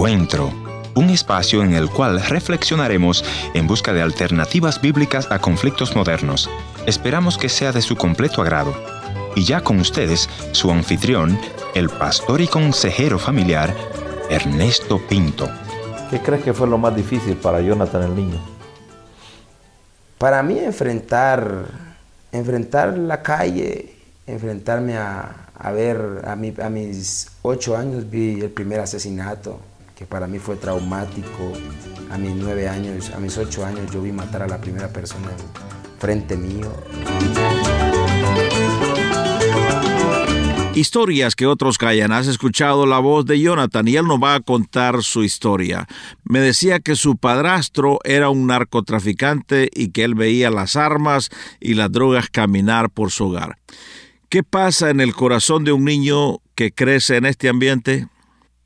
Encuentro, un espacio en el cual reflexionaremos en busca de alternativas bíblicas a conflictos modernos. Esperamos que sea de su completo agrado. Y ya con ustedes, su anfitrión, el pastor y consejero familiar, Ernesto Pinto. ¿Qué crees que fue lo más difícil para Jonathan el niño? Para mí enfrentar, enfrentar la calle, enfrentarme a, a ver, a, mi, a mis ocho años vi el primer asesinato, que para mí fue traumático. A mis nueve años, a mis ocho años yo vi matar a la primera persona frente mío. Historias que otros callan. Has escuchado la voz de Jonathan y él nos va a contar su historia. Me decía que su padrastro era un narcotraficante y que él veía las armas y las drogas caminar por su hogar. ¿Qué pasa en el corazón de un niño que crece en este ambiente?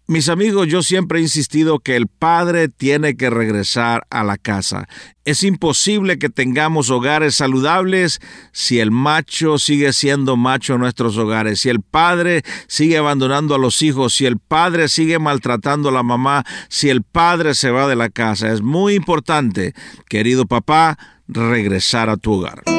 Mis amigos, yo siempre he insistido que el padre tiene que regresar a la casa. Es imposible que tengamos hogares saludables si el macho sigue siendo macho en nuestros hogares, si el padre sigue abandonando a los hijos, si el padre sigue maltratando a la mamá, si el padre se va de la casa. Es muy importante, querido papá, regresar a tu hogar.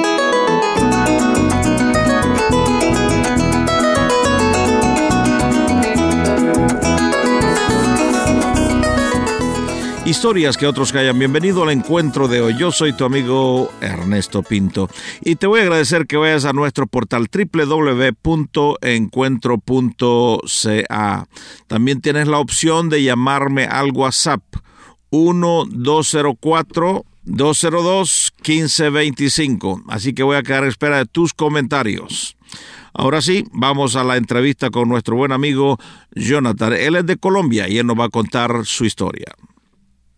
Historias que otros callan. Bienvenido al encuentro de hoy. Yo soy tu amigo Ernesto Pinto y te voy a agradecer que vayas a nuestro portal www.encuentro.ca. También tienes la opción de llamarme al WhatsApp 1204 202 1525. Así que voy a quedar a espera de tus comentarios. Ahora sí, vamos a la entrevista con nuestro buen amigo Jonathan. Él es de Colombia y él nos va a contar su historia.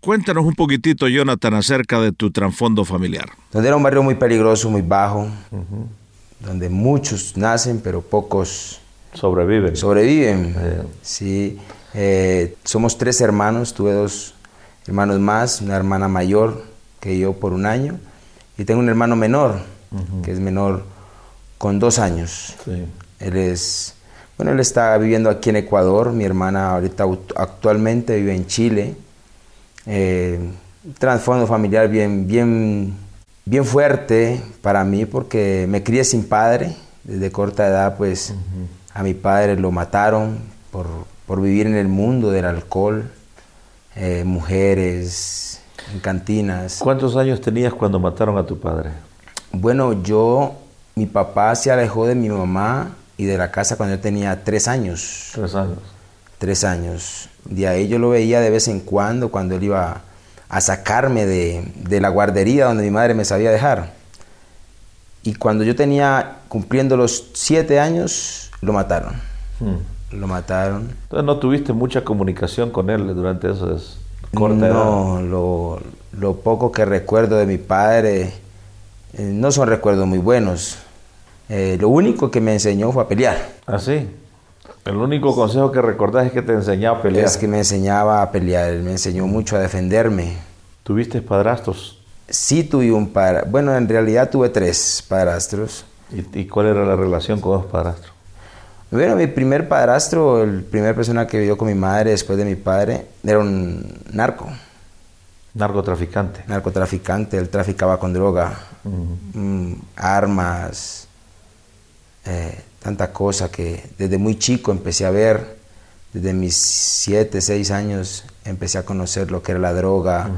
Cuéntanos un poquitito, Jonathan, acerca de tu trasfondo familiar. Donde era un barrio muy peligroso, muy bajo, donde muchos nacen, pero pocos sobreviven. Sobreviven, sí. Eh, somos tres hermanos, tuve dos hermanos más, una hermana mayor que yo por un año, y tengo un hermano menor, que es menor con dos años. Él es, bueno, él está viviendo aquí en Ecuador, mi hermana ahorita actualmente vive en Chile eh, trasfondo familiar bien, bien, bien fuerte para mí porque me crié sin padre. Desde corta edad, pues a mi padre lo mataron por, por, vivir en el mundo del alcohol, eh, mujeres, en cantinas. ¿Cuántos años tenías cuando mataron a tu padre? Bueno, yo, mi papá se alejó de mi mamá y de la casa cuando yo tenía tres años. Tres años. Tres años. De ahí yo lo veía de vez en cuando, cuando él iba a sacarme de, la guardería donde mi madre me sabía dejar. Y cuando yo tenía cumpliendo los siete años, lo mataron. Hmm. Lo mataron. Entonces no tuviste mucha comunicación con él durante esas corta No, lo, lo, poco que recuerdo de mi padre eh, no son recuerdos muy buenos. Eh, lo único que me enseñó fue a pelear. ¿Ah, sí? El único consejo que recordás es que te enseñaba a pelear. Es que me enseñaba a pelear, me enseñó mucho a defenderme. ¿Tuviste padrastros? Sí tuve un padrastro. Bueno, en realidad tuve tres padrastros. ¿Y, cuál era la relación con los padrastros? Bueno, mi primer padrastro, el primer persona que vivió con mi madre después de mi padre, era un narco. Narcotraficante. Narcotraficante, él traficaba con droga, mm, armas, eh, tanta cosa que desde muy chico empecé a ver, desde mis siete, seis años empecé a conocer lo que era la droga.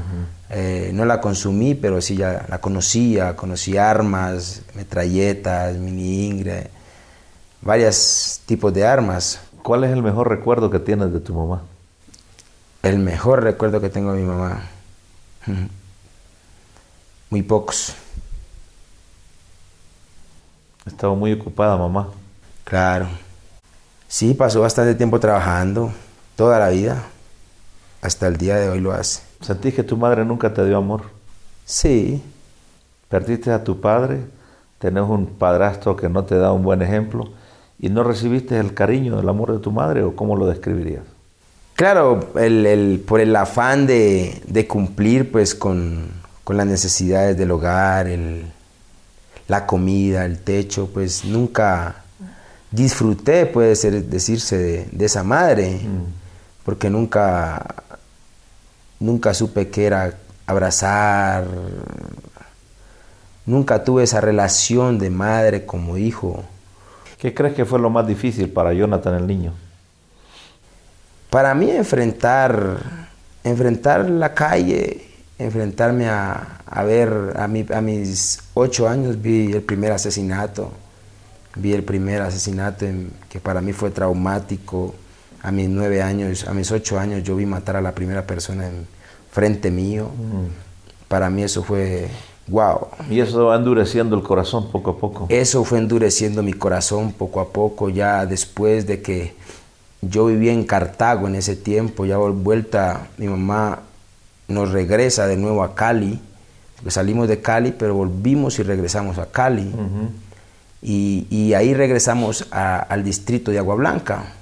Eh, no la consumí, pero sí ya la conocía, conocí armas, metralletas, mini ingre, varios tipos de armas. ¿Cuál es el mejor recuerdo que tienes de tu mamá? El mejor recuerdo que tengo de mi mamá. Muy pocos. Estaba muy ocupada mamá. Claro. Sí, pasó bastante tiempo trabajando, toda la vida. Hasta el día de hoy lo hace. ¿Sentís que tu madre nunca te dio amor? Sí. ¿Perdiste a tu padre? ¿Tenés un padrastro que no te da un buen ejemplo? ¿Y no recibiste el cariño, el amor de tu madre? ¿O cómo lo describirías? Claro, el, por el afán de, cumplir pues con, con, las necesidades del hogar, el, la comida, el techo, pues nunca disfruté, puede ser, decirse, de, esa madre, mm. porque nunca, nunca supe que era abrazar, nunca tuve esa relación de madre como hijo. ¿Qué crees que fue lo más difícil para Jonathan el niño? Para mí enfrentar, enfrentar la calle, enfrentarme a, ver, a, a mis ocho años vi el primer asesinato, vi el primer asesinato que para mí fue traumático. A mis nueve años, a mis ocho años yo vi matar a la primera persona en frente mío. Mm. Para mí eso fue wow. Y eso va endureciendo el corazón poco a poco. Eso fue endureciendo mi corazón poco a poco, ya después de que yo vivía en Cartago en ese tiempo, ya vuelta mi mamá nos regresa de nuevo a Cali, salimos de Cali, pero volvimos y regresamos a Cali. Y, ahí regresamos al distrito de Agua Blanca.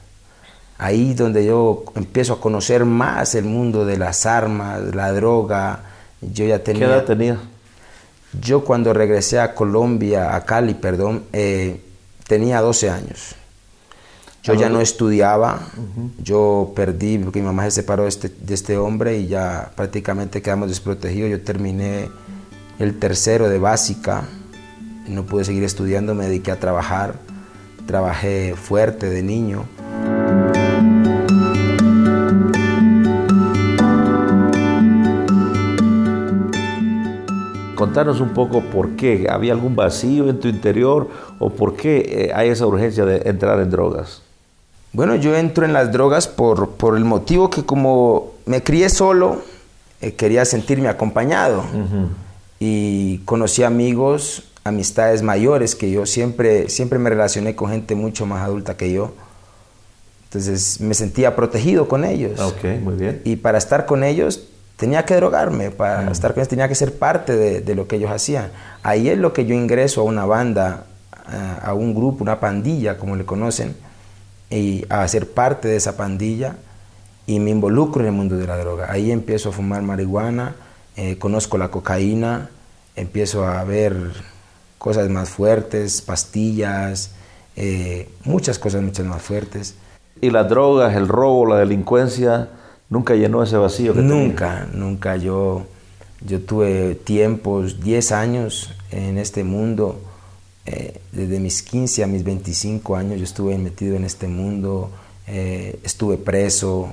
Ahí donde yo empiezo a conocer más el mundo de las armas, la droga. Yo ya tenía... ¿Qué edad tenía? Yo cuando regresé a Colombia, a Cali, perdón, eh, tenía 12 años. Yo ya no estudiaba, yo perdí, porque mi mamá se separó de este, de este hombre y ya prácticamente quedamos desprotegidos. Yo terminé el tercero de básica, no pude seguir estudiando, me dediqué a trabajar, trabajé fuerte de niño. Contanos un poco por qué, ¿había algún vacío en tu interior o por qué eh, hay esa urgencia de entrar en drogas? Bueno, yo entro en las drogas por, por el motivo que como me crié solo, eh, quería sentirme acompañado. Y conocí amigos, amistades mayores que yo siempre, siempre me relacioné con gente mucho más adulta que yo. Entonces me sentía protegido con ellos. Ok, muy bien. Y para estar con ellos tenía que drogarme, para estar con ellos tenía que ser parte de, de, lo que ellos hacían. Ahí es lo que yo ingreso a una banda, a un grupo, una pandilla, como le conocen, y a ser parte de esa pandilla y me involucro en el mundo de la droga. Ahí empiezo a fumar marihuana, eh, conozco la cocaína, empiezo a ver cosas más fuertes, pastillas, eh, muchas cosas muchas más fuertes. ¿Y las drogas, el robo, la delincuencia, nunca llenó ese vacío que Nunca, nunca. Yo, yo tuve tiempos, 10 años en este mundo. Eh, desde mis 15 a mis 25 años yo estuve metido en este mundo, eh, estuve preso,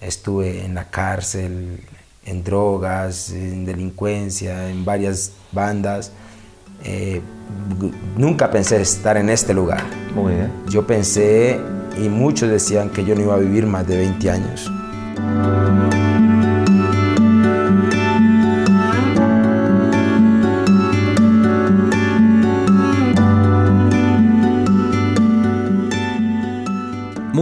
estuve en la cárcel, en drogas, en delincuencia, en varias bandas. Eh, nunca pensé estar en este lugar. Muy bien. Yo pensé, y muchos decían que yo no iba a vivir más de 20 años.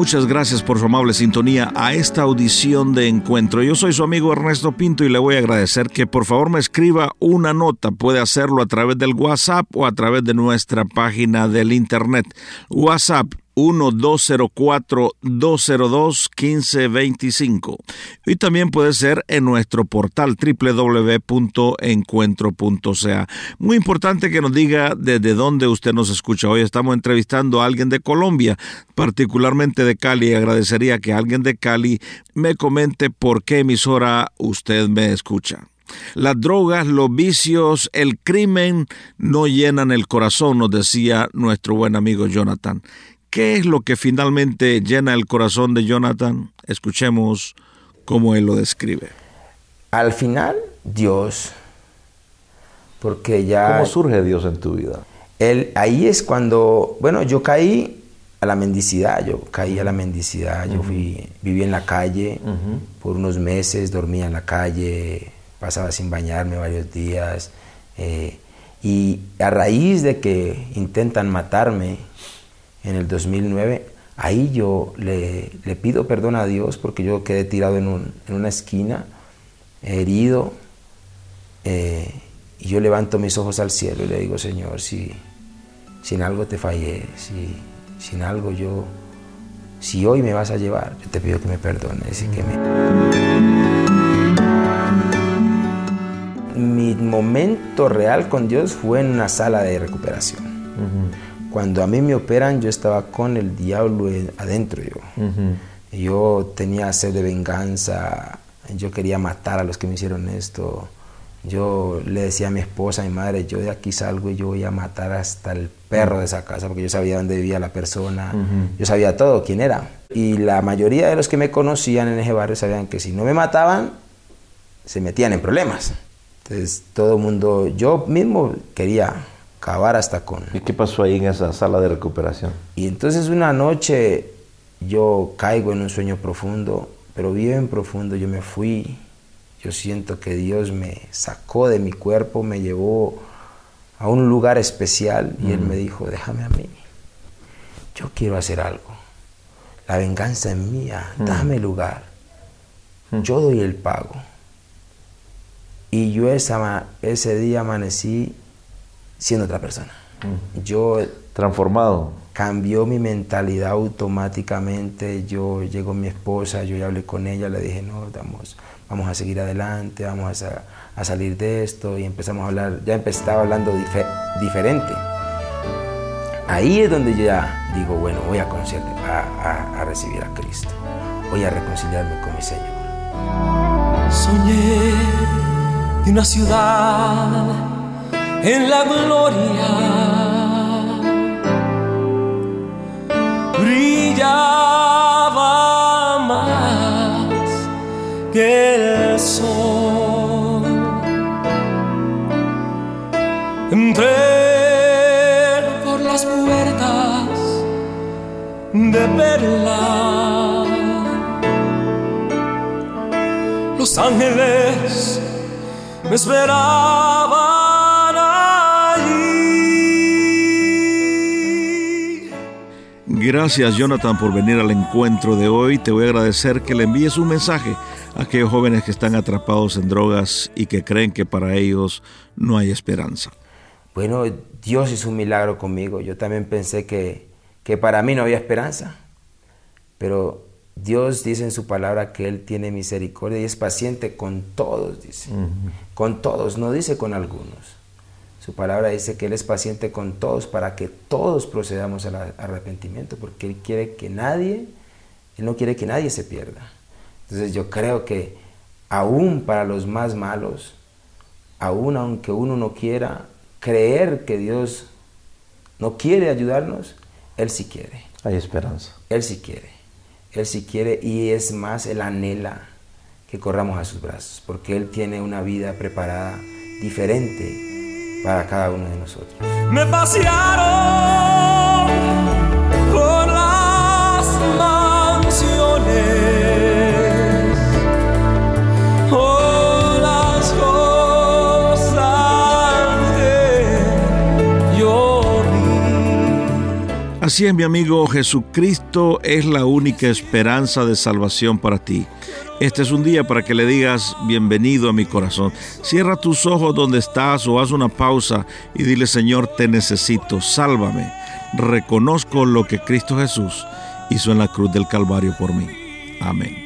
Muchas gracias por su amable sintonía a esta audición de encuentro. Yo soy su amigo Ernesto Pinto y le voy a agradecer que por favor me escriba una nota. Puede hacerlo a través del WhatsApp o a través de nuestra página del Internet. WhatsApp 1-204-202-1525. Y también puede ser en nuestro portal www.encuentro.ca. Muy importante que nos diga desde dónde usted nos escucha. Hoy estamos entrevistando a alguien de Colombia, particularmente de Cali. Agradecería que alguien de Cali me comente por qué emisora usted me escucha. Las drogas, los vicios, el crimen no llenan el corazón, nos decía nuestro buen amigo Jonathan. ¿Qué es lo que finalmente llena el corazón de Jonathan? Escuchemos cómo él lo describe. Al final, Dios, porque ya... ¿Cómo surge Dios en tu vida? Él, ahí es cuando, bueno, yo caí a la mendicidad, yo caí a la mendicidad, yo fui, viví en la calle por unos meses, dormía en la calle, pasaba sin bañarme varios días, eh, y a raíz de que intentan matarme, en el 2009, ahí yo le, pido perdón a Dios porque yo quedé tirado en, una esquina, herido, eh, y yo levanto mis ojos al cielo y le digo, Señor, si sin algo te fallé, si sin algo yo, si hoy me vas a llevar, yo te pido que me perdones y que me... Mi momento real con Dios fue en una sala de recuperación. Cuando a mí me operan, yo estaba con el diablo adentro yo. Yo tenía sed de venganza, yo quería matar a los que me hicieron esto. Yo le decía a mi esposa, a mi madre, yo de aquí salgo y yo voy a matar hasta el perro de esa casa, porque yo sabía dónde vivía la persona, yo sabía todo, quién era. Y la mayoría de los que me conocían en ese barrio sabían que si no me mataban, se metían en problemas. Entonces todo el mundo, yo mismo quería acabar hasta con... ¿Y qué pasó ahí en esa sala de recuperación? Y entonces una noche yo caigo en un sueño profundo, pero bien profundo, yo me fui yo siento que Dios me sacó de mi cuerpo, me llevó a un lugar especial y Él me dijo, déjame a mí, yo quiero hacer algo. La venganza es mía, dame lugar. Yo doy el pago. Y yo esa, ese día amanecí siendo otra persona. Yo... Transformado. Cambió mi mentalidad automáticamente. Yo llegó mi esposa, yo ya hablé con ella, le dije, no, damos vamos a seguir adelante, vamos a, salir de esto y empezamos a hablar, ya estaba hablando diferente. Ahí es donde yo ya digo, bueno, voy a, conocer, a, a recibir a Cristo, voy a reconciliarme con mi Señor. Soñé de una ciudad en la gloria, brillaba más que el sol. Entré por las puertas de perla. Los ángeles me esperaban Gracias Jonathan por venir al encuentro de hoy. Te voy a agradecer que le envíes un mensaje a aquellos jóvenes que están atrapados en drogas y que creen que para ellos no hay esperanza. Bueno, Dios hizo un milagro conmigo. Yo también pensé que, que para mí no había esperanza. Pero Dios dice en su palabra que Él tiene misericordia y es paciente con todos, dice. Con todos, no dice con algunos. Su palabra dice que Él es paciente con todos para que todos procedamos al arrepentimiento, porque Él quiere que nadie, Él no quiere que nadie se pierda. Entonces yo creo que aún para los más malos, aún aunque uno no quiera creer que Dios no quiere ayudarnos, Él sí quiere. Hay esperanza. Él sí quiere. Él sí quiere y es más, Él anhela que corramos a sus brazos, porque Él tiene una vida preparada diferente para cada uno de nosotros. Me pasearon Así es, mi amigo, Jesucristo es la única esperanza de salvación para ti. Este es un día para que le digas bienvenido a mi corazón. Cierra tus ojos donde estás o haz una pausa y dile Señor, te necesito, sálvame. Reconozco lo que Cristo Jesús hizo en la cruz del Calvario por mí. Amén.